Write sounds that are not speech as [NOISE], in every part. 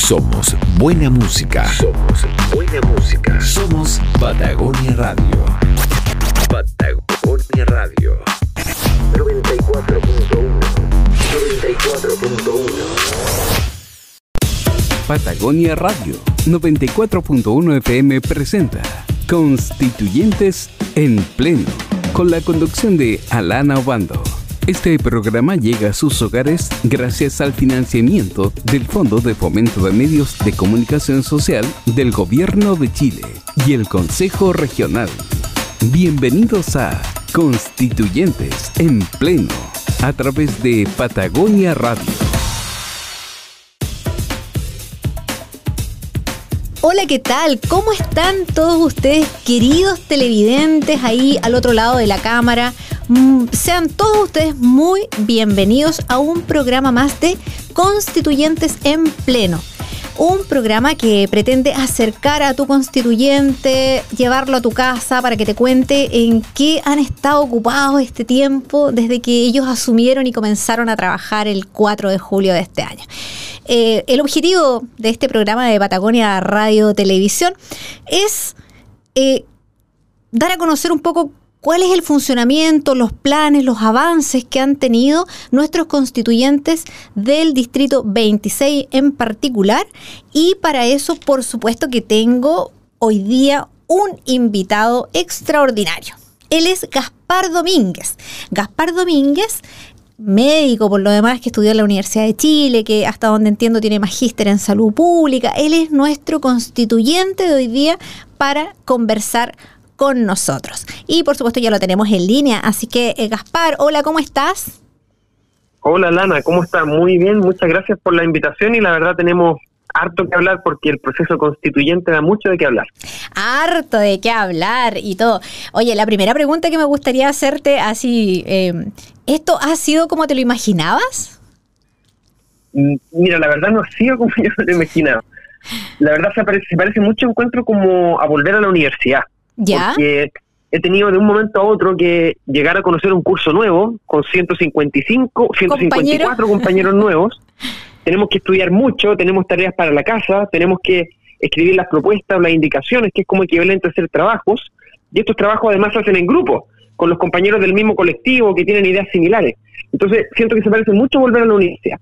Somos buena música. Somos buena música. Somos Patagonia Radio. Patagonia Radio. 94.1. 94.1. Patagonia Radio 94.1 FM presenta Constituyentes en Pleno, con la conducción de Alana Obando. Este programa llega a sus hogares gracias al financiamiento del Fondo de Fomento de Medios de Comunicación Social del Gobierno de Chile y el Consejo Regional. Bienvenidos a Constituyentes en Pleno, a través de Patagonia Radio. Hola, ¿qué tal? ¿Cómo están todos ustedes, queridos televidentes ahí al otro lado de la cámara? Mm, sean todos ustedes muy bienvenidos a un programa más de Constituyentes en Pleno. Un programa que pretende acercar a tu constituyente, llevarlo a tu casa para que te cuente en qué han estado ocupados este tiempo desde que ellos asumieron y comenzaron a trabajar el 4 de julio de este año. Eh, el objetivo de este programa de Patagonia Radio Televisión es eh, dar a conocer un poco cuál es el funcionamiento, los planes, los avances que han tenido nuestros constituyentes del Distrito 26 en particular. Y para eso, por supuesto que tengo hoy día un invitado extraordinario. Él es Gaspar Domínguez. Gaspar Domínguez médico por lo demás que estudió en la Universidad de Chile, que hasta donde entiendo tiene magíster en salud pública. Él es nuestro constituyente de hoy día para conversar con nosotros. Y por supuesto ya lo tenemos en línea, así que eh, Gaspar, hola, ¿cómo estás? Hola Lana, ¿cómo estás? Muy bien, muchas gracias por la invitación y la verdad tenemos harto que hablar porque el proceso constituyente da mucho de qué hablar. Harto de qué hablar y todo. Oye, la primera pregunta que me gustaría hacerte así, em, ¿esto ha sido como te lo imaginabas? Mm, mira, la verdad no ha sido como [LAUGHS] yo me lo imaginaba. La verdad se parece, se parece mucho encuentro como a volver a la universidad. ¿Ya? Porque he tenido de un momento a otro que llegar a conocer un curso nuevo con 155, 154 compañeros nuevos. [LAUGHS] Tenemos que estudiar mucho, tenemos tareas para la casa, tenemos que escribir las propuestas, las indicaciones, que es como equivalente a hacer trabajos. Y estos trabajos además se hacen en grupo, con los compañeros del mismo colectivo que tienen ideas similares. Entonces, siento que se parece mucho volver a la universidad.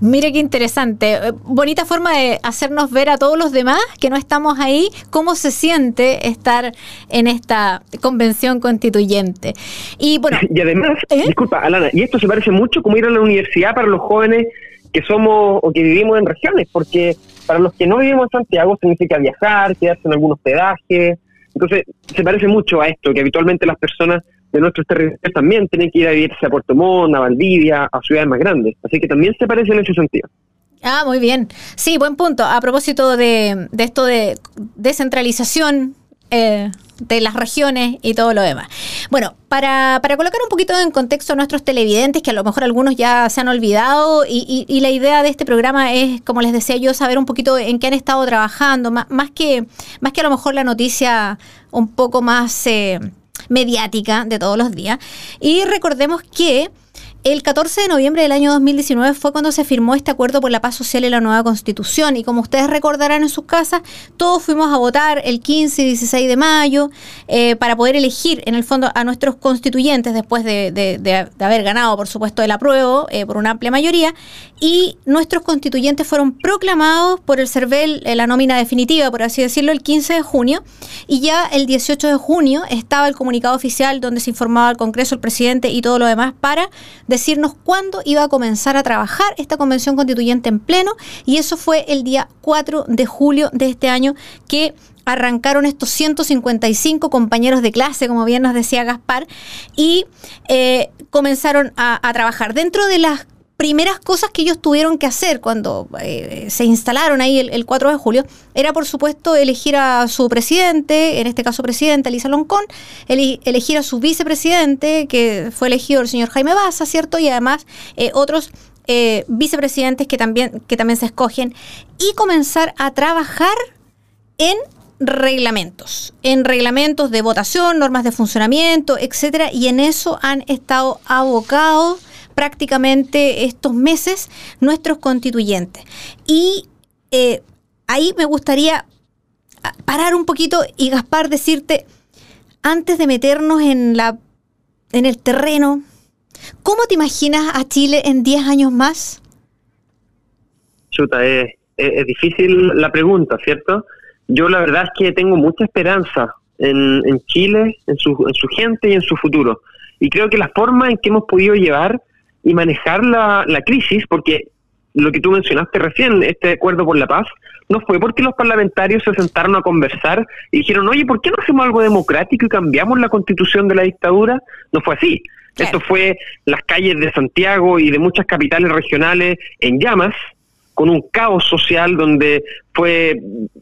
Mire qué interesante. Eh, bonita forma de hacernos ver a todos los demás que no estamos ahí cómo se siente estar en esta convención constituyente. Y bueno. [LAUGHS] Y además, ¿Eh? disculpa, Alana, y esto se parece mucho como ir a la universidad para los jóvenes que somos o que vivimos en regiones, porque para los que no vivimos en Santiago significa viajar, quedarse en algún hospedaje. Entonces, se parece mucho a esto, que habitualmente las personas de nuestros territorios también tienen que ir a vivirse a Puerto Montt, a Valdivia, a ciudades más grandes. Así que también se parece en ese sentido. Ah, muy bien. Sí, buen punto. A propósito de, esto de descentralización eh, de las regiones y todo lo demás. Bueno, para, para, colocar un poquito en contexto a nuestros televidentes, que a lo mejor algunos ya se han olvidado, y, y, y, la idea de este programa es, como les decía yo, saber un poquito en qué han estado trabajando, más, más, que, más que a lo mejor la noticia un poco más... Eh, mediática de todos los días. Y recordemos que el 14 de noviembre del año 2019 fue cuando se firmó este acuerdo por la paz social y la nueva constitución. Y como ustedes recordarán en sus casas, todos fuimos a votar el 15 y 16 de mayo eh, para poder elegir en el fondo a nuestros constituyentes después de, de, haber ganado, por supuesto, el apruebo eh, por una amplia mayoría. Y nuestros constituyentes fueron proclamados por el CERVEL en la nómina definitiva, por así decirlo, el 15 de junio. Y ya el 18 de junio estaba el comunicado oficial donde se informaba al Congreso, el presidente y todo lo demás para decirnos cuándo iba a comenzar a trabajar esta convención constituyente en pleno y eso fue el día 4 de julio de este año que arrancaron estos 155 compañeros de clase, como bien nos decía Gaspar, y eh, comenzaron a, a trabajar. Dentro de las primeras cosas que ellos tuvieron que hacer cuando eh, se instalaron ahí el, el, 4 de julio era, por supuesto, elegir a su presidente, en este caso presidenta Elisa Loncón, ele elegir a su vicepresidente, que fue elegido el señor Jaime Baza, ¿cierto? Y además eh, otros eh, vicepresidentes que también, que también se escogen, y comenzar a trabajar en reglamentos, en reglamentos de votación, normas de funcionamiento, etcétera, y en eso han estado abocados prácticamente estos meses nuestros constituyentes. Y eh, ahí me gustaría parar un poquito y Gaspar decirte, antes de meternos en, la, en el terreno, ¿cómo te imaginas a Chile en 10 años más? Chuta, es, es, difícil la pregunta, ¿cierto? Yo la verdad es que tengo mucha esperanza en, en Chile, en su, en su gente y en su futuro. Y creo que la forma en que hemos podido llevar y manejar la, la crisis, porque lo que tú mencionaste recién, este acuerdo por la paz, no fue porque los parlamentarios se sentaron a conversar y dijeron, oye, ¿por qué no hacemos algo democrático y cambiamos la constitución de la dictadura? No fue así. Esto fue las calles de Santiago y de muchas capitales regionales en llamas, con un caos social donde fue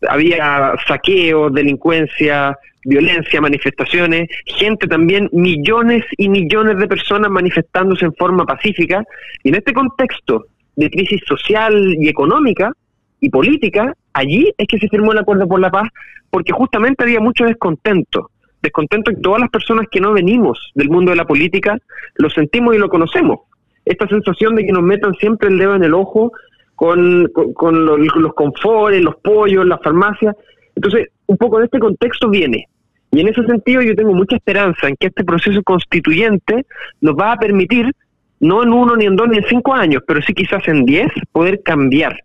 había saqueos, delincuencia, violencia, manifestaciones, gente también, millones y millones de personas manifestándose en forma pacífica. Y en este contexto de crisis social y económica y política, allí es que se firmó el acuerdo por la paz, porque justamente había mucho descontento. Descontento en todas las personas que no venimos del mundo de la política, lo sentimos y lo conocemos. Esta sensación de que nos metan siempre el dedo en el ojo con, con, los, los confores, los pollos, las farmacias. Entonces, un poco de este contexto viene. Y en ese sentido yo tengo mucha esperanza en que este proceso constituyente nos va a permitir no en uno, ni en dos, ni en cinco años, pero sí quizás en diez, poder cambiar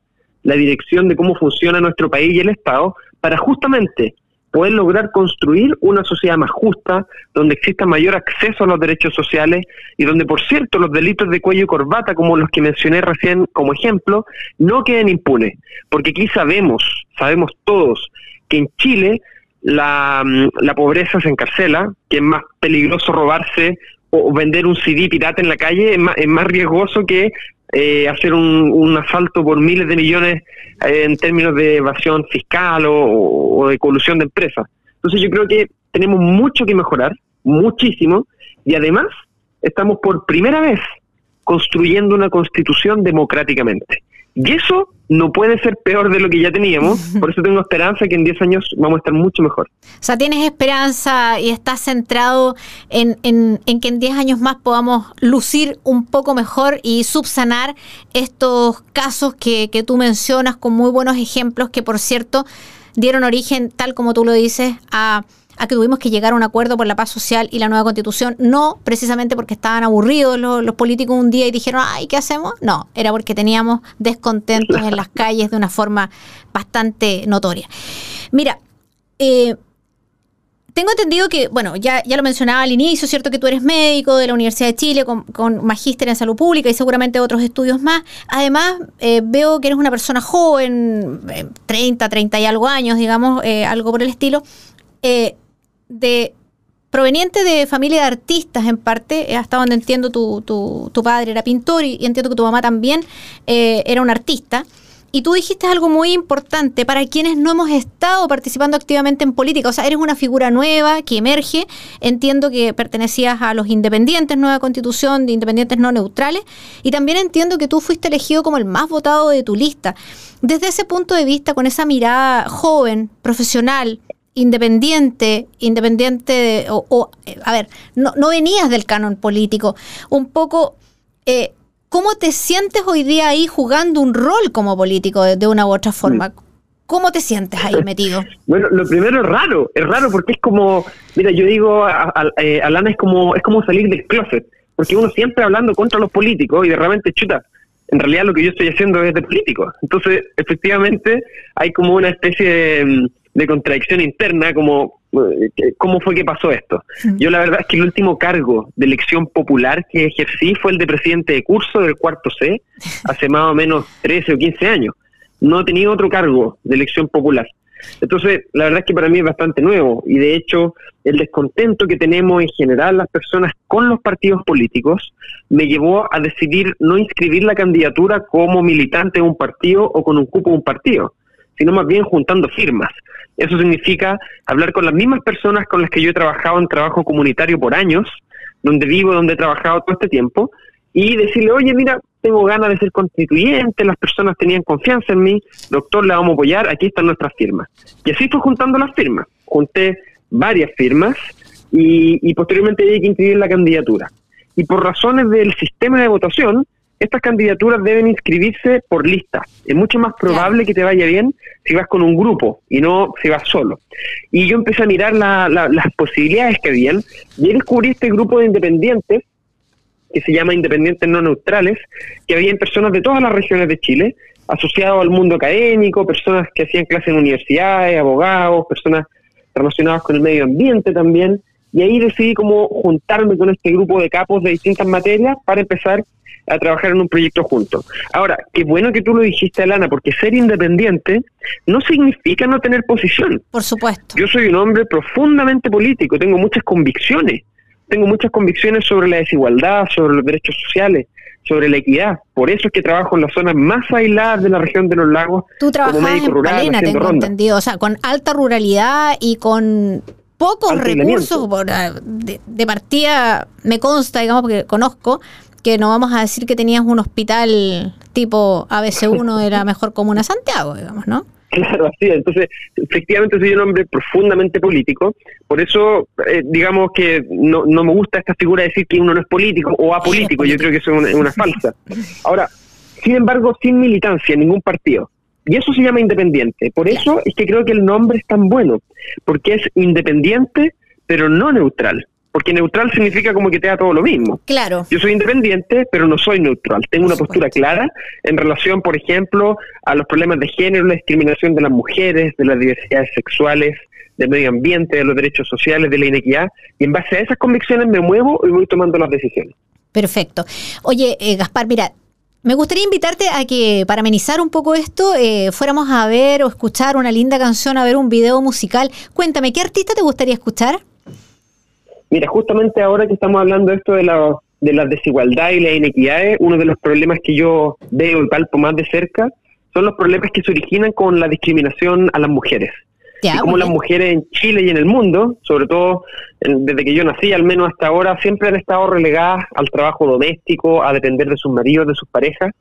la dirección de cómo funciona nuestro país y el Estado para justamente poder lograr construir una sociedad más justa, donde exista mayor acceso a los derechos sociales y donde, por cierto, los delitos de cuello y corbata, como los que mencioné recién como ejemplo, no queden impunes. Porque aquí sabemos, sabemos todos, que en Chile la, la pobreza se encarcela, que es más peligroso robarse o vender un CD pirata en la calle es más, es más riesgoso que eh, hacer un, un, asalto por miles de millones eh, en términos de evasión fiscal o, de colusión de empresas. Entonces yo creo que tenemos mucho que mejorar, muchísimo, y además estamos por primera vez construyendo una constitución democráticamente. Y eso no puede ser peor de lo que ya teníamos, [LAUGHS] por eso tengo esperanza que en 10 años vamos a estar mucho mejor. O sea, tienes esperanza y estás centrado en, en, que en 10 años más podamos lucir un poco mejor y subsanar estos casos que, que tú mencionas con muy buenos ejemplos que, por cierto, dieron origen, tal como tú lo dices, a a que tuvimos que llegar a un acuerdo por la paz social y la nueva constitución, no precisamente porque estaban aburridos los, políticos un día y dijeron, ay, ¿qué hacemos? No, era porque teníamos descontentos en las calles de una forma bastante notoria. Mira, eh, tengo entendido que, bueno, ya, ya lo mencionaba al inicio, ¿cierto? Que tú eres médico de la Universidad de Chile con, con magíster en salud pública y seguramente otros estudios más. Además, eh, veo que eres una persona joven, 30, eh, 30 y algo años, digamos, algo por el estilo. De proveniente de familia de artistas en parte, hasta donde entiendo tu, tu, tu padre era pintor y, entiendo que tu mamá también eh, era un artista. Y tú dijiste algo muy importante para quienes no hemos estado participando activamente en política. O sea, eres una figura nueva que emerge. Entiendo que pertenecías a los independientes, nueva constitución de independientes no neutrales. Y también entiendo que tú fuiste elegido como el más votado de tu lista. Desde ese punto de vista, con esa mirada joven, profesional, independiente, independiente o, a ver, no, no, venías del canon político, un poco, eh, ¿cómo te sientes hoy día ahí jugando un rol como político de, una u otra forma? ¿Cómo te sientes ahí metido? Bueno, lo primero es raro, es raro porque es como, mira, yo digo, a, eh, Alana es como, es como salir del closet, porque uno siempre hablando contra los políticos y de repente, chuta, en realidad lo que yo estoy haciendo es de político. Entonces, efectivamente, hay como una especie de de contradicción interna, como eh, cómo fue que pasó esto. Yo la verdad es que el último cargo de elección popular que ejercí fue el de presidente de curso del cuarto C, [LAUGHS] hace más o menos 13 o 15 años. No he tenido otro cargo de elección popular. Entonces, la verdad es que para mí es bastante nuevo y de hecho el descontento que tenemos en general las personas con los partidos políticos me llevó a decidir no inscribir la candidatura como militante de un partido o con un cupo de un partido, sino más bien juntando firmas. Eso significa hablar con las mismas personas con las que yo he trabajado en trabajo comunitario por años, donde vivo, donde he trabajado todo este tiempo, y decirle, oye, mira, tengo ganas de ser constituyente, las personas tenían confianza en mí, doctor, le vamos a apoyar, aquí están nuestras firmas. Y así fui juntando las firmas. Junté varias firmas y, y posteriormente hay que inscribir la candidatura. Y por razones del sistema de votación, estas candidaturas deben inscribirse por lista. Es mucho más probable que te vaya bien si vas con un grupo y no si vas solo. Y yo empecé a mirar las posibilidades que habían y descubrí este grupo de independientes que se llama Independientes No Neutrales, que habían personas de todas las regiones de Chile, asociados al mundo académico, personas que hacían clases en universidades, abogados, personas relacionadas con el medio ambiente también, y ahí decidí como juntarme con este grupo de capos de distintas materias para empezar a trabajar en un proyecto juntos. Ahora, qué bueno que tú lo dijiste, Alana, porque ser independiente no significa no tener posición. Por supuesto. Yo soy un hombre profundamente político, tengo muchas convicciones, tengo muchas convicciones sobre la desigualdad, sobre los derechos sociales, sobre la equidad. Por eso es que trabajo en las zonas más aisladas de la región de los lagos. Tú trabajas en rural, tengo entendido, o sea, con alta ruralidad y con pocos recursos ah, de, partida, me consta, digamos, porque conozco, que no vamos a decir que tenías un hospital tipo ABC1 de la mejor comuna de Santiago, digamos, ¿no? Claro, así Entonces, efectivamente soy un hombre profundamente político. Por eso, eh, digamos que no, no me gusta esta figura de decir que uno no es político o apolítico. Yo creo que eso es una, falsa. Ahora, sin embargo, sin militancia en ningún partido. Y eso se llama independiente. Por eso es que creo que el nombre es tan bueno. Porque es independiente, pero no neutral porque neutral significa como que te da todo lo mismo. Claro. Yo soy independiente, pero no soy neutral. Tengo una postura clara en relación, por ejemplo, a los problemas de género, la discriminación de las mujeres, de las diversidades sexuales, del medio ambiente, de los derechos sociales, de la inequidad, y en base a esas convicciones me muevo y voy tomando las decisiones. Perfecto. Oye, eh, Gaspar, mira, me gustaría invitarte a que, para amenizar un poco esto, eh, fuéramos a ver o escuchar una linda canción, a ver un video musical. Cuéntame, ¿qué artista te gustaría escuchar? Mira, justamente ahora que estamos hablando de esto de la, de la desigualdad y la inequidad, uno de los problemas que yo veo y palpo más de cerca son los problemas que se originan con la discriminación a las mujeres. Y como las mujeres en Chile y en el mundo, sobre todo desde que yo nací, al menos hasta ahora, siempre han estado relegadas al trabajo doméstico, a depender de sus maridos, de sus parejas.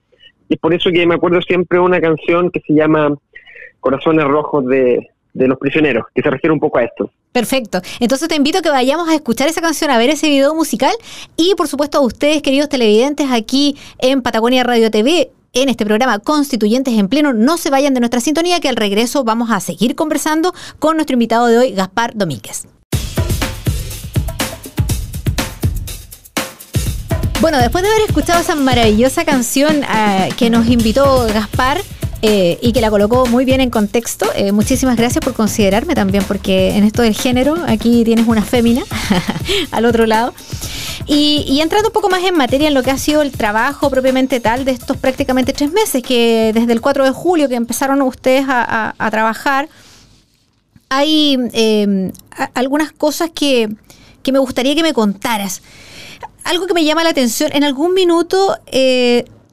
Y es por eso que me acuerdo siempre una canción que se llama Corazones Rojos de, de los prisioneros, que se refiere un poco a esto. Perfecto. Entonces te invito a que vayamos a escuchar esa canción, a ver ese video musical y por supuesto a ustedes, queridos televidentes, aquí en Patagonia Radio TV, en este programa Constituyentes en Pleno, no se vayan de nuestra sintonía, que al regreso vamos a seguir conversando con nuestro invitado de hoy, Gaspar Domínguez. Bueno, después de haber escuchado esa maravillosa canción eh, que nos invitó Gaspar, eh, y que la colocó muy bien en contexto. Eh, muchísimas gracias por considerarme también, porque en esto del género, aquí tienes una fémina [LAUGHS] al otro lado. Y, entrando un poco más en materia en lo que ha sido el trabajo propiamente tal de estos prácticamente tres meses, que desde el 4 de julio que empezaron ustedes a, trabajar, hay eh, algunas cosas que, que, me gustaría que me contaras. Algo que me llama la atención, en algún minuto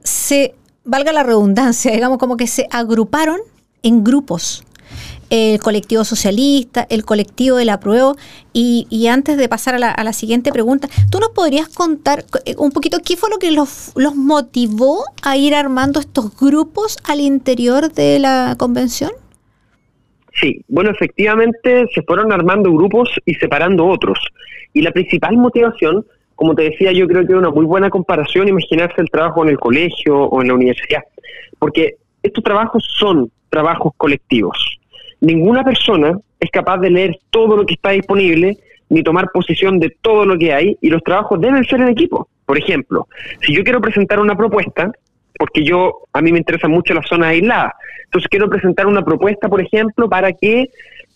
se valga la redundancia, digamos, como que se agruparon en grupos. El colectivo socialista, el colectivo de la prueba. Y, antes de pasar a la, siguiente pregunta, ¿tú nos podrías contar eh, un poquito qué fue lo que los, los motivó a ir armando estos grupos al interior de la convención? Sí, bueno, efectivamente se fueron armando grupos y separando otros. Y la principal motivación como te decía, yo creo que es una muy buena comparación imaginarse el trabajo en el colegio o en la universidad, porque estos trabajos son trabajos colectivos. Ninguna persona es capaz de leer todo lo que está disponible ni tomar posición de todo lo que hay y los trabajos deben ser en equipo. Por ejemplo, si yo quiero presentar una propuesta, porque yo a mí me interesa mucho las zonas aisladas, entonces quiero presentar una propuesta, por ejemplo, para que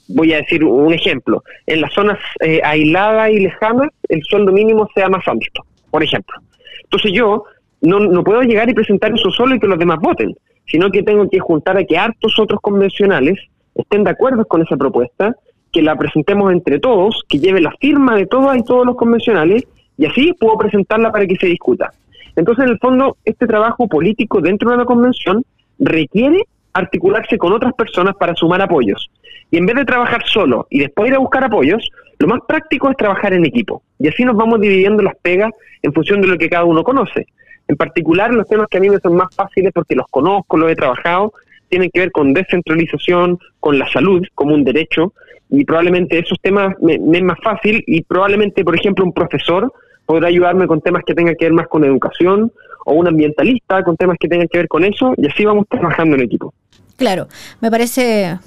voy a decir un ejemplo, en las zonas eh, aisladas y lejanas el sueldo mínimo sea más alto, por ejemplo. Entonces yo no, no puedo llegar y presentar eso solo y que los demás voten, sino que tengo que juntar a que hartos otros convencionales estén de acuerdo con esa propuesta, que la presentemos entre todos, que lleve la firma de todas y todos los convencionales, y así puedo presentarla para que se discuta. Entonces, en el fondo, este trabajo político dentro de la convención requiere articularse con otras personas para sumar apoyos. Y en vez de trabajar solo y después ir a buscar apoyos, lo más práctico es trabajar en equipo. Y así nos vamos dividiendo las pegas en función de lo que cada uno conoce. En particular, los temas que a mí me son más fáciles porque los conozco, los he trabajado, tienen que ver con descentralización, con la salud como un derecho, y probablemente esos temas me, me es más fácil y probablemente, por ejemplo, un profesor podrá ayudarme con temas que tengan que ver más con educación o un ambientalista con temas que tengan que ver con eso, y así vamos trabajando en equipo. Claro, me parece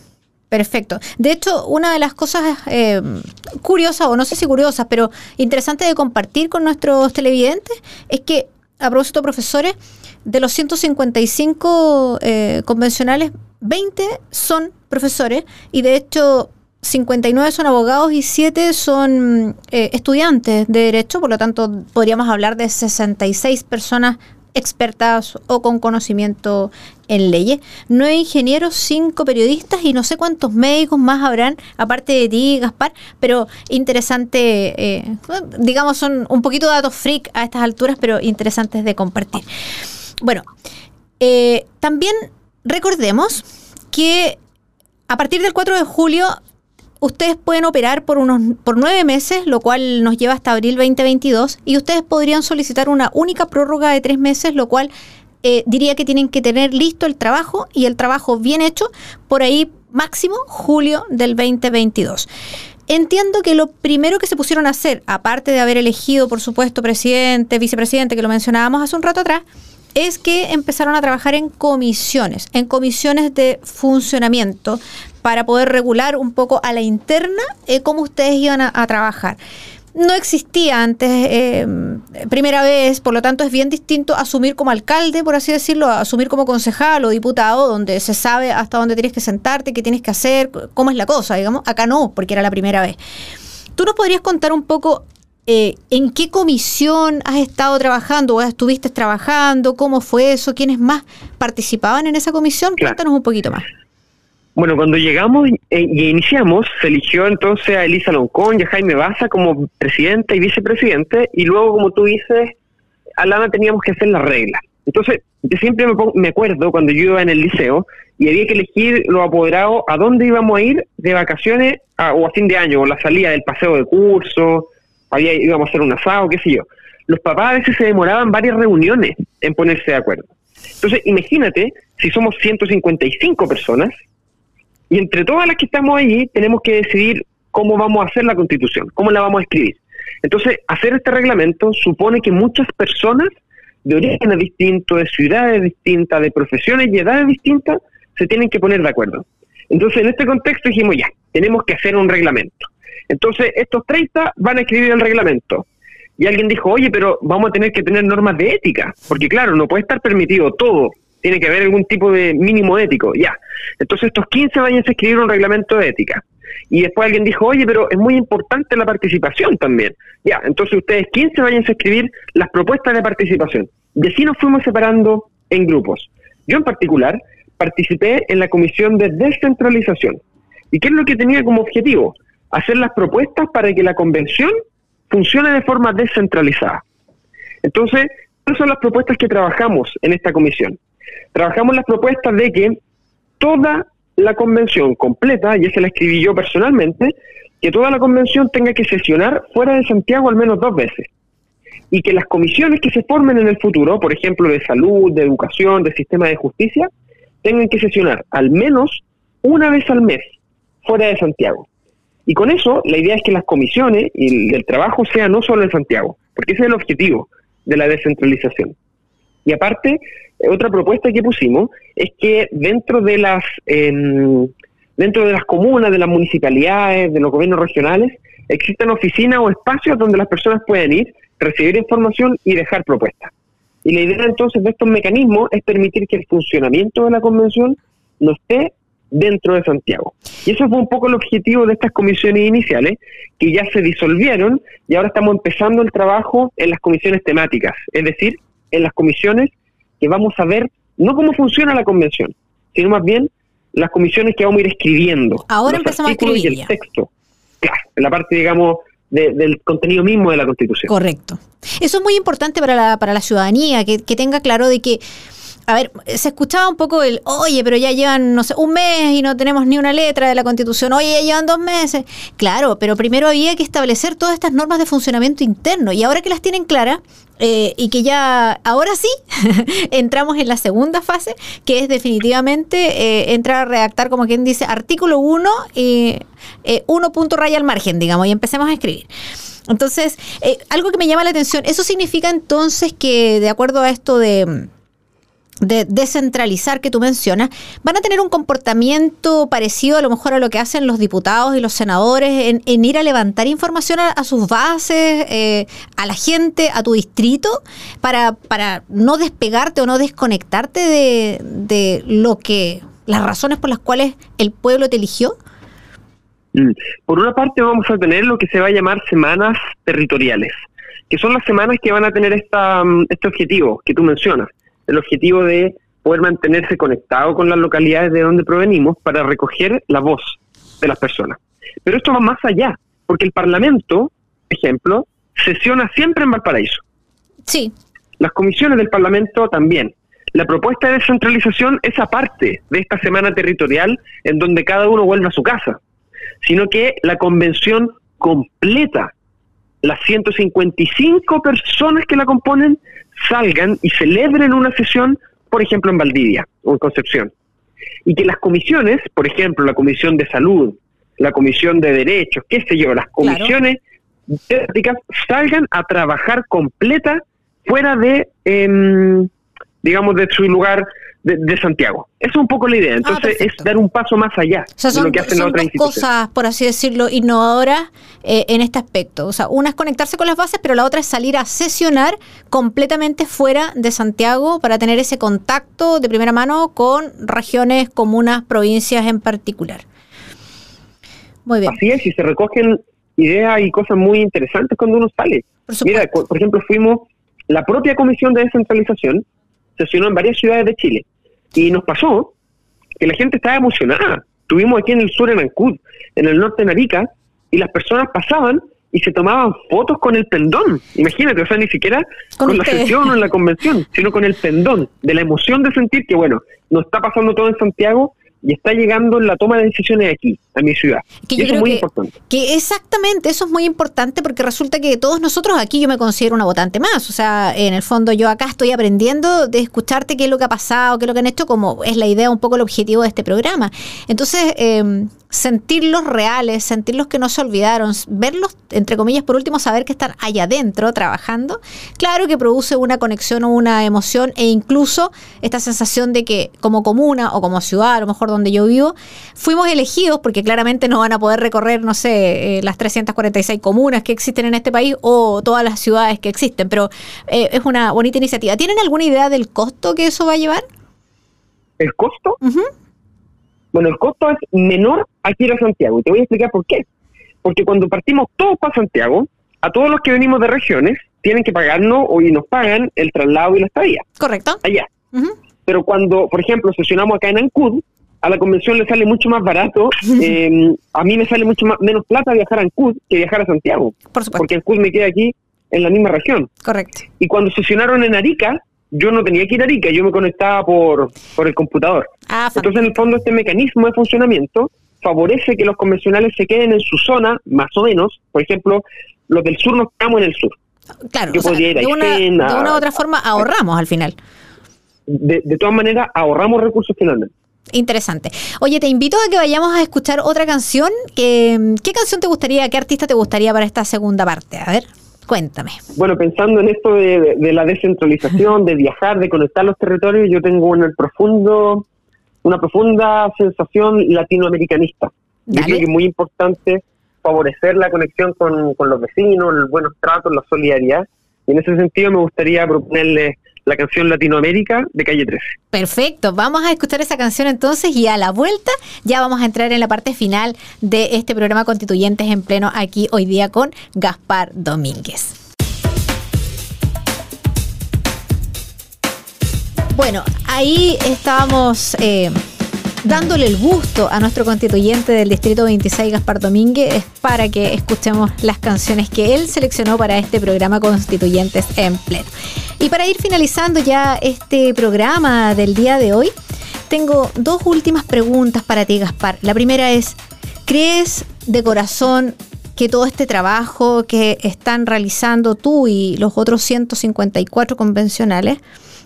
Perfecto. De hecho, una de las cosas eh, curiosas, o no sé si curiosas, pero interesantes de compartir con nuestros televidentes es que, a propósito, profesores, de los 155 eh, convencionales, 20 son profesores y de hecho 59 son abogados y 7 son eh, estudiantes de derecho, por lo tanto podríamos hablar de 66 personas expertas o con conocimiento en leyes, nueve ingenieros, cinco periodistas y no sé cuántos médicos más habrán, aparte de ti, Gaspar, pero interesante, eh, digamos, son un poquito datos freak a estas alturas, pero interesantes de compartir. Bueno, eh, también recordemos que a partir del 4 de julio ustedes pueden operar por unos por nueve meses, lo cual nos lleva hasta abril 2022, y ustedes podrían solicitar una única prórroga de tres meses, lo cual eh, diría que tienen que tener listo el trabajo y el trabajo bien hecho por ahí máximo julio del 2022. Entiendo que lo primero que se pusieron a hacer, aparte de haber elegido, por supuesto, presidente, vicepresidente, que lo mencionábamos hace un rato atrás, es que empezaron a trabajar en comisiones, en comisiones de funcionamiento, para poder regular un poco a la interna eh, cómo ustedes iban a, trabajar no existía antes, eh, primera vez, por lo tanto es bien distinto asumir como alcalde, por así decirlo, asumir como concejal o diputado, donde se sabe hasta dónde tienes que sentarte, qué tienes que hacer, cómo es la cosa, digamos. Acá no, porque era la primera vez. ¿Tú nos podrías contar un poco eh, en qué comisión has estado trabajando o estuviste trabajando? ¿Cómo fue eso? ¿Quiénes más participaban en esa comisión? Cuéntanos un poquito más. Bueno, cuando llegamos e y iniciamos, se eligió entonces a Elisa Loncón y a Jaime Baza como presidente y vicepresidente, y luego, como tú dices, Alana teníamos que hacer las reglas. Entonces, yo siempre me, me acuerdo cuando yo iba en el liceo y había que elegir los apoderados a dónde íbamos a ir de vacaciones o a fin de año, o la salida del paseo de curso, había, íbamos a hacer un asado, qué sé yo. Los papás a veces se demoraban varias reuniones en ponerse de acuerdo. Entonces, imagínate, si somos 155 personas, y entre todas las que estamos allí, tenemos que decidir cómo vamos a hacer la constitución, cómo la vamos a escribir. Entonces, hacer este reglamento supone que muchas personas de orígenes distintos, de ciudades distintas, de profesiones y edades distintas, se tienen que poner de acuerdo. Entonces, en este contexto dijimos, ya, tenemos que hacer un reglamento. Entonces, estos 30 van a escribir el reglamento. Y alguien dijo, oye, pero vamos a tener que tener normas de ética, porque claro, no puede estar permitido todo tiene que haber algún tipo de mínimo ético, ya. Entonces estos 15 vayan a escribir un reglamento de ética. Y después alguien dijo, oye, pero es muy importante la participación también. Ya, entonces ustedes 15 vayan a escribir las propuestas de participación. Y así nos fuimos separando en grupos. Yo en particular participé en la comisión de descentralización. ¿Y qué es lo que tenía como objetivo? Hacer las propuestas para que la convención funcione de forma descentralizada. Entonces, ¿cuáles son las propuestas que trabajamos en esta comisión? Trabajamos las propuestas de que toda la convención completa, y esa la escribí yo personalmente, que toda la convención tenga que sesionar fuera de Santiago al menos dos veces. Y que las comisiones que se formen en el futuro, por ejemplo, de salud, de educación, de sistema de justicia, tengan que sesionar al menos una vez al mes fuera de Santiago. Y con eso, la idea es que las comisiones y el trabajo sea no solo en Santiago, porque ese es el objetivo de la descentralización. Y aparte, otra propuesta que pusimos es que dentro de las em, dentro de las comunas, de las municipalidades, de los gobiernos regionales, existen oficinas o espacios donde las personas pueden ir, recibir información y dejar propuestas. Y la idea entonces de estos mecanismos es permitir que el funcionamiento de la convención no esté dentro de Santiago. Y eso fue un poco el objetivo de estas comisiones iniciales, que ya se disolvieron y ahora estamos empezando el trabajo en las comisiones temáticas, es decir, en las comisiones que vamos a ver no cómo funciona la convención, sino más bien las comisiones que vamos a ir escribiendo. Ahora empezamos a escribir. Y el texto. Claro, en la parte, digamos, del contenido mismo de la Constitución. Correcto. Eso es muy importante para la, para la ciudadanía, que, que tenga claro de que a ver, se escuchaba un poco el, oye, pero ya llevan, no sé, un mes y no tenemos ni una letra de la Constitución, oye, ya llevan dos meses. Claro, pero primero había que establecer todas estas normas de funcionamiento interno y ahora que las tienen claras, eh, y que ya ahora sí [LAUGHS] entramos en la segunda fase, que es definitivamente eh, entrar a redactar, como quien dice, artículo 1 y eh, uno punto raya al margen, digamos, y empecemos a escribir. Entonces, eh, algo que me llama la atención, ¿eso significa entonces que, de acuerdo a esto de de descentralizar que tú mencionas, van a tener un comportamiento parecido a lo mejor a lo que hacen los diputados y los senadores en, ir a levantar información a, sus bases, eh, a la gente, a tu distrito, para, para no despegarte o no desconectarte de, lo que, las razones por las cuales el pueblo te eligió? Mm. Por una parte vamos a tener lo que se va a llamar semanas territoriales, que son las semanas que van a tener esta, mm, este objetivo que tú mencionas el objetivo de poder mantenerse conectado con las localidades de donde provenimos para recoger la voz de las personas. Pero esto va más allá, porque el Parlamento, por ejemplo, sesiona siempre en Valparaíso. Sí. Las comisiones del Parlamento también. La propuesta de descentralización es aparte de esta semana territorial en donde cada uno vuelve a su casa, sino que la convención completa, las 155 personas que la componen, salgan y celebren una sesión, por ejemplo, en Valdivia o en Concepción. Y que las comisiones, por ejemplo, la Comisión de Salud, la Comisión de Derechos, qué sé yo, las comisiones técnicas salgan a trabajar completa fuera de, em, digamos, de su lugar de, Santiago. Esa es un poco la idea. Ah, Entonces, es dar un paso más allá de lo que hacen las otras cosas, por así decirlo, innovadoras eh, en este aspecto. O sea, una es conectarse con las bases, pero la otra es salir a sesionar completamente fuera de Santiago para tener ese contacto de primera mano con regiones, comunas, provincias en particular. Muy bien. Así es, y se recogen ideas y cosas muy interesantes cuando uno sale. Mira, por ejemplo, fuimos la propia Comisión de Descentralización, sesionó en varias ciudades de Chile y nos pasó que la gente estaba emocionada. Estuvimos aquí en el sur, en Ancud, en el norte en Arica, y las personas pasaban y se tomaban fotos con el pendón. Imagínate, o sea, ni siquiera con, la sesión o en la convención, sino con el pendón, de la emoción de sentir que, bueno, nos está pasando todo en Santiago y está llegando la toma de decisiones aquí, a mi ciudad. Que eso es muy importante. Que exactamente, eso es muy importante porque resulta que todos nosotros aquí yo me considero una votante más. O sea, en el fondo yo acá estoy aprendiendo de escucharte qué es lo que ha pasado, qué es lo que han hecho, como es la idea, un poco el objetivo de este programa. Entonces, eh, sentirlos reales, sentirlos que no se olvidaron, verlos, entre comillas, por último, saber que están allá adentro trabajando, claro que produce una conexión o una emoción e incluso esta sensación de que como comuna o como ciudad, a lo mejor donde yo vivo, fuimos elegidos porque claramente no van a poder recorrer, no sé, eh, las 346 comunas que existen en este país o todas las ciudades que existen, pero eh, es una bonita iniciativa. ¿Tienen alguna idea del costo que eso va a llevar? ¿El costo? Bueno, el costo es menor aquí ir a Santiago y te voy a explicar por qué. Porque cuando partimos todos para Santiago, a todos los que venimos de regiones tienen que pagarnos o y nos pagan el traslado y la estadía. Correcto. Allá. Pero cuando, por ejemplo, sesionamos acá en Ancud, a la convención le sale mucho más barato. [LAUGHS] Eh, a mí me sale mucho más, menos plata viajar a Ancud que viajar a Santiago. Por supuesto. Porque Ancud me queda aquí en la misma región. Correcto. Y cuando sesionaron en Arica, yo no tenía que ir a Arica, yo me conectaba por, por el computador. Ah, Entonces, en el fondo, este mecanismo de funcionamiento favorece que los convencionales se queden en su zona, más o menos. Por ejemplo, los del sur nos quedamos en el sur. Claro, de, una, de una u otra forma ahorramos al final. De, de todas maneras, ahorramos recursos finalmente. Interesante. Oye, te invito a que vayamos a escuchar otra canción. ¿Qué canción te gustaría, qué artista te gustaría para esta segunda parte? A ver. Cuéntame. Bueno, pensando en esto de, la descentralización, de viajar, de conectar los territorios, yo tengo un profundo, una profunda sensación latinoamericanista. Yo creo que es muy importante favorecer la conexión con, con los vecinos, los buenos tratos, la solidaridad. Y en ese sentido me gustaría proponerles la canción Latinoamérica de Calle 13. Perfecto, vamos a escuchar esa canción entonces y a la vuelta ya vamos a entrar en la parte final de este programa Constituyentes en Pleno aquí hoy día con Gaspar Domínguez. Bueno, ahí estábamos... Eh, dándole el gusto a nuestro constituyente del Distrito 26, Gaspar Domínguez, para que escuchemos las canciones que él seleccionó para este programa Constituyentes en Pleno. Y para ir finalizando ya este programa del día de hoy, tengo dos últimas preguntas para ti, Gaspar. La primera es, ¿crees de corazón que todo este trabajo que están realizando tú y los otros 154 convencionales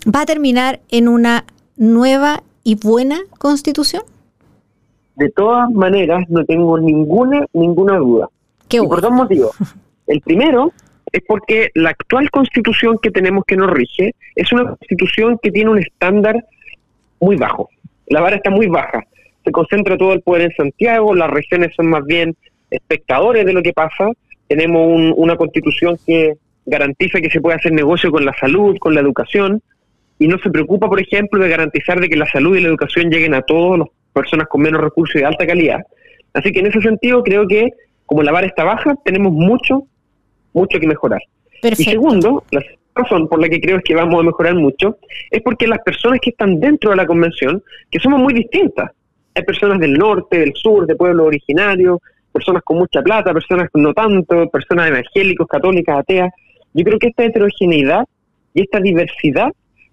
va a terminar en una nueva y buena constitución? De todas maneras, no tengo ninguna ninguna duda. ¿Qué por dos motivos. [LAUGHS] El primero es porque la actual constitución que tenemos que nos rige es una constitución que tiene un estándar muy bajo. La vara está muy baja. Se concentra todo el poder en Santiago, las regiones son más bien espectadores de lo que pasa. Tenemos una constitución que garantiza que se puede hacer negocio con la salud, con la educación, y no se preocupa, por ejemplo, de garantizar de que la salud y la educación lleguen a todas las personas con menos recursos y de alta calidad. Así que en ese sentido creo que como la vara está baja, tenemos mucho, mucho que mejorar. Y segundo, la razón por la que creo es que vamos a mejorar mucho es porque las personas que están dentro de la convención, que somos muy distintas, hay personas del norte, del sur, de pueblos originarios, personas con mucha plata, personas no tanto, personas evangélicos, católicas, ateas. Yo creo que esta heterogeneidad y esta diversidad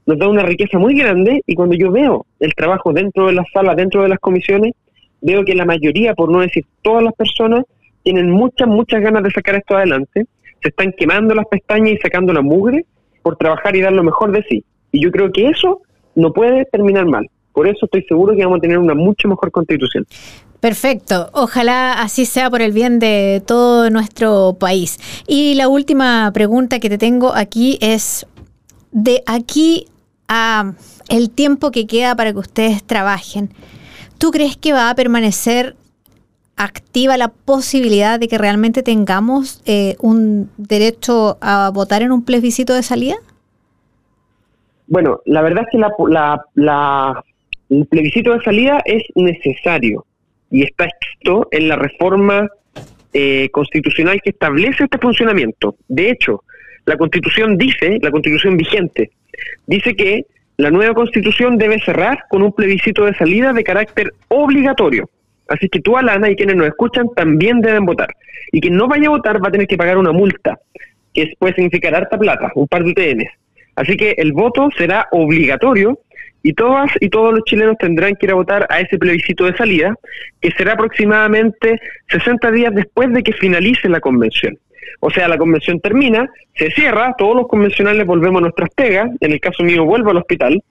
nos da una riqueza muy grande y cuando yo veo el trabajo dentro de las salas, dentro de las comisiones, veo que la mayoría, por no decir todas las personas, tienen muchas, muchas ganas de sacar esto adelante, se están quemando las pestañas y sacando la mugre por trabajar y dar lo mejor de sí. Y yo creo que eso no puede terminar mal. Por eso estoy seguro que vamos a tener una mucho mejor constitución. Perfecto, ojalá así sea por el bien de todo nuestro país. Y la última pregunta que te tengo aquí es, de aquí a el tiempo que queda para que ustedes trabajen, ¿tú crees que va a permanecer activa la posibilidad de que realmente tengamos eh, un derecho a votar en un plebiscito de salida? Bueno, la verdad es que la, el plebiscito de salida es necesario y está escrito en la reforma eh, constitucional que establece este funcionamiento. De hecho, la constitución dice, la constitución vigente, dice que la nueva constitución debe cerrar con un plebiscito de salida de carácter obligatorio. Así que tú, Alana, y quienes nos escuchan también deben votar. Y quien no vaya a votar va a tener que pagar una multa, que puede significar harta plata, un par de UTNs. Así que el voto será obligatorio y todas y todos los chilenos tendrán que ir a votar a ese plebiscito de salida, que será aproximadamente 60 días después de que finalice la convención. O sea, la convención termina, se cierra, todos los convencionales volvemos a nuestras pegas, en el caso mío vuelvo al hospital,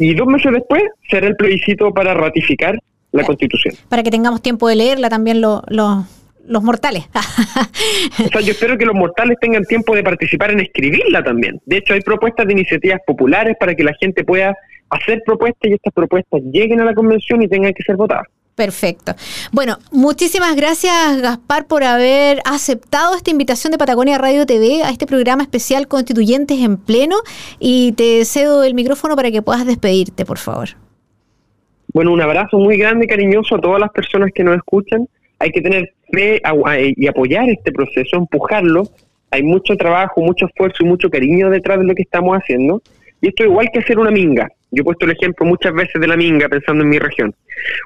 y dos meses después será el plebiscito para ratificar la Constitución. Para que tengamos tiempo de leerla también los mortales. [LAUGHS] o sea, yo espero que los mortales tengan tiempo de participar en escribirla también. De hecho, hay propuestas de iniciativas populares para que la gente pueda hacer propuestas y estas propuestas lleguen a la convención y tengan que ser votadas. Perfecto. Bueno, muchísimas gracias Gaspar por haber aceptado esta invitación de Patagonia Radio TV a este programa especial Constituyentes en Pleno y te cedo el micrófono para que puedas despedirte, por favor. Bueno, un abrazo muy grande, y cariñoso a todas las personas que nos escuchan. Hay que tener fe y apoyar este proceso, empujarlo. Hay mucho trabajo, mucho esfuerzo y mucho cariño detrás de lo que estamos haciendo. Y esto es igual que hacer una minga. Yo he puesto el ejemplo muchas veces de la minga pensando en mi región.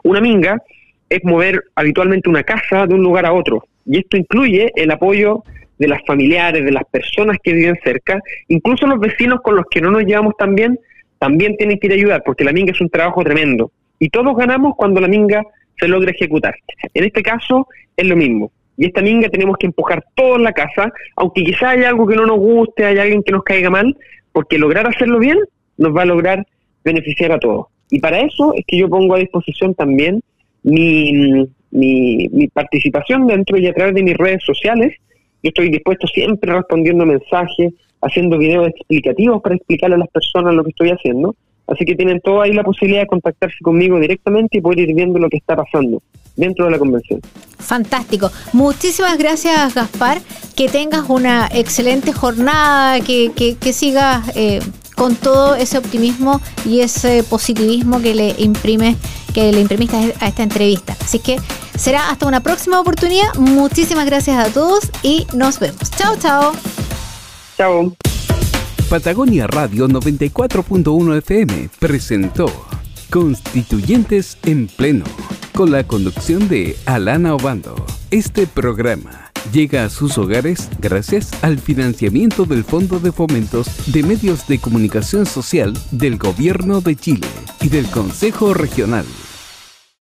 Una minga es mover habitualmente una casa de un lugar a otro. Y esto incluye el apoyo de las familiares, de las personas que viven cerca, incluso los vecinos con los que no nos llevamos tan bien, también tienen que ir a ayudar, porque la minga es un trabajo tremendo. Y todos ganamos cuando la minga se logra ejecutar. En este caso es lo mismo. Y esta minga tenemos que empujar todo en la casa, aunque quizá haya algo que no nos guste, haya alguien que nos caiga mal, porque lograr hacerlo bien nos va a lograr beneficiar a todos. Y para eso es que yo pongo a disposición también mi, mi, participación dentro y a través de mis redes sociales. Yo estoy dispuesto siempre respondiendo mensajes, haciendo videos explicativos para explicarle a las personas lo que estoy haciendo. Así que tienen toda ahí la posibilidad de contactarse conmigo directamente y poder ir viendo lo que está pasando dentro de la convención. Fantástico. Muchísimas gracias, Gaspar. Que tengas una excelente jornada, que, que, sigas eh, con todo ese optimismo y ese positivismo que le imprime, que le imprimiste a esta entrevista. Así que será hasta una próxima oportunidad. Muchísimas gracias a todos y nos vemos. Chao, chao. Chao. Patagonia Radio 94.1 FM presentó Constituyentes en Pleno, con la conducción de Alana Obando. Este programa llega a sus hogares gracias al financiamiento del Fondo de Fomentos de Medios de Comunicación Social del Gobierno de Chile y del Consejo Regional